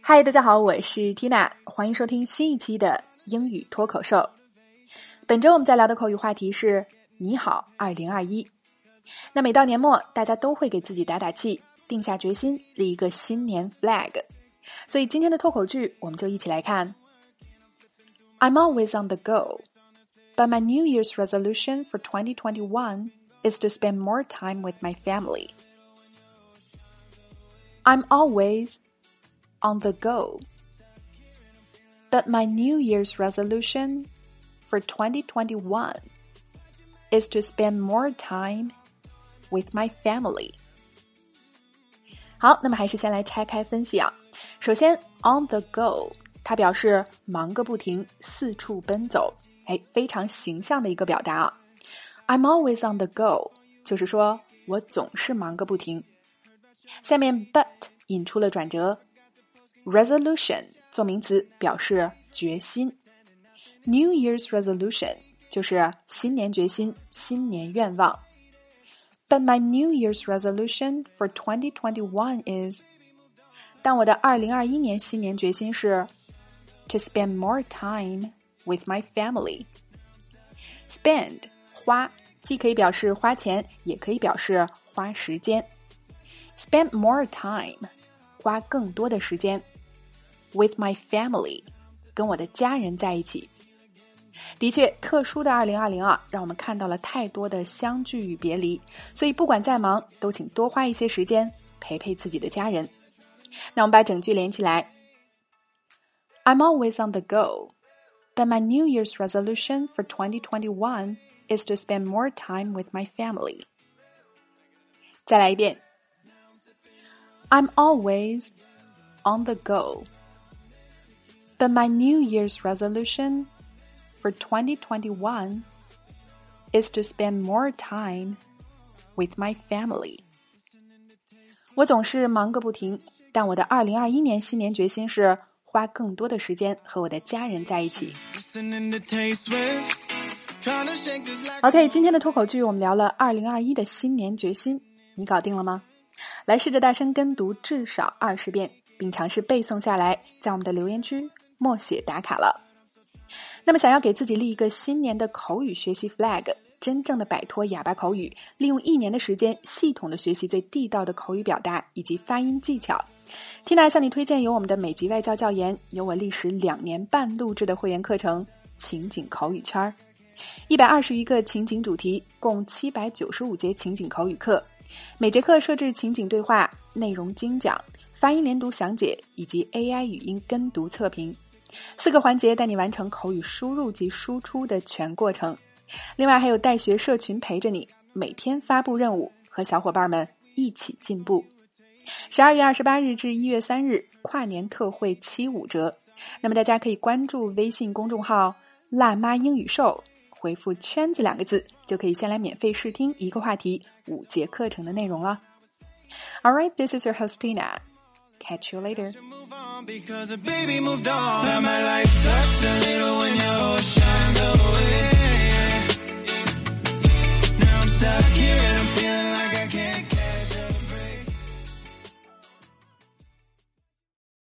嗨，大家好，我是 Tina，欢迎收听新一期的英语脱口秀。本周我们在聊的口语话题是“你好，二零二一”。那每到年末，大家都会给自己打打气，定下决心，立一个新年 flag。所以今天的脱口剧，我们就一起来看。I'm always on the go, but my New Year's resolution for 2021 is to spend more time with my family. I'm always on the go. But my New Year's resolution for 2021 is to spend more time with my family. 好，那么还是先来拆开分析啊。首先，on the go，它表示忙个不停，四处奔走，哎，非常形象的一个表达啊。I'm always on the go，就是说我总是忙个不停。下面，but 引出了转折。 Resolution 做名词表示决心，New Year's resolution 就是新年决心、新年愿望。But my New Year's resolution for 2021 is，但我的二零二一年新年决心是 to spend more time with my family。Spend 花既可以表示花钱，也可以表示花时间。Spend more time 花更多的时间。 with my family，跟我的家人在一起。的确，特殊的二零二零啊，让我们看到了太多的相聚与别离。所以，不管再忙，都请多花一些时间陪陪自己的家人。那我们把整句连起来：I'm always on the go, but my New Year's resolution for 2021 is to spend more time with my family. 再来一遍：I'm always on the go. But my New Year's resolution for 2021 is to spend more time with my family. 我总是忙个不停，但我的二零二一年新年决心是花更多的时间和我的家人在一起。OK，今天的脱口剧我们聊了二零二一的新年决心，你搞定了吗？来试着大声跟读至少二十遍，并尝试背诵下来，在我们的留言区默写打卡了。那么，想要给自己立一个新年的口语学习 flag，真正的摆脱哑巴口语，利用一年的时间系统的学习最地道的口语表达以及发音技巧，Tina 向你推荐由我们的美籍外教教研，由我历时两年半录制的会员课程《情景口语圈儿》，一百二十余个情景主题，共七百九十五节情景口语课，每节课设置情景对话，内容精讲，发音连读详解以及 AI 语音跟读测评。四个环节带你完成口语输入及输出的全过程，另外还有带学社群陪着你，每天发布任务，和小伙伴们一起进步。十二月二十八日至一月三日跨年特惠七五折，那么大家可以关注微信公众号“辣妈英语秀”，回复“圈子”两个字，就可以先来免费试听一个话题五节课程的内容了。All right, this is your host Tina. Catch you later.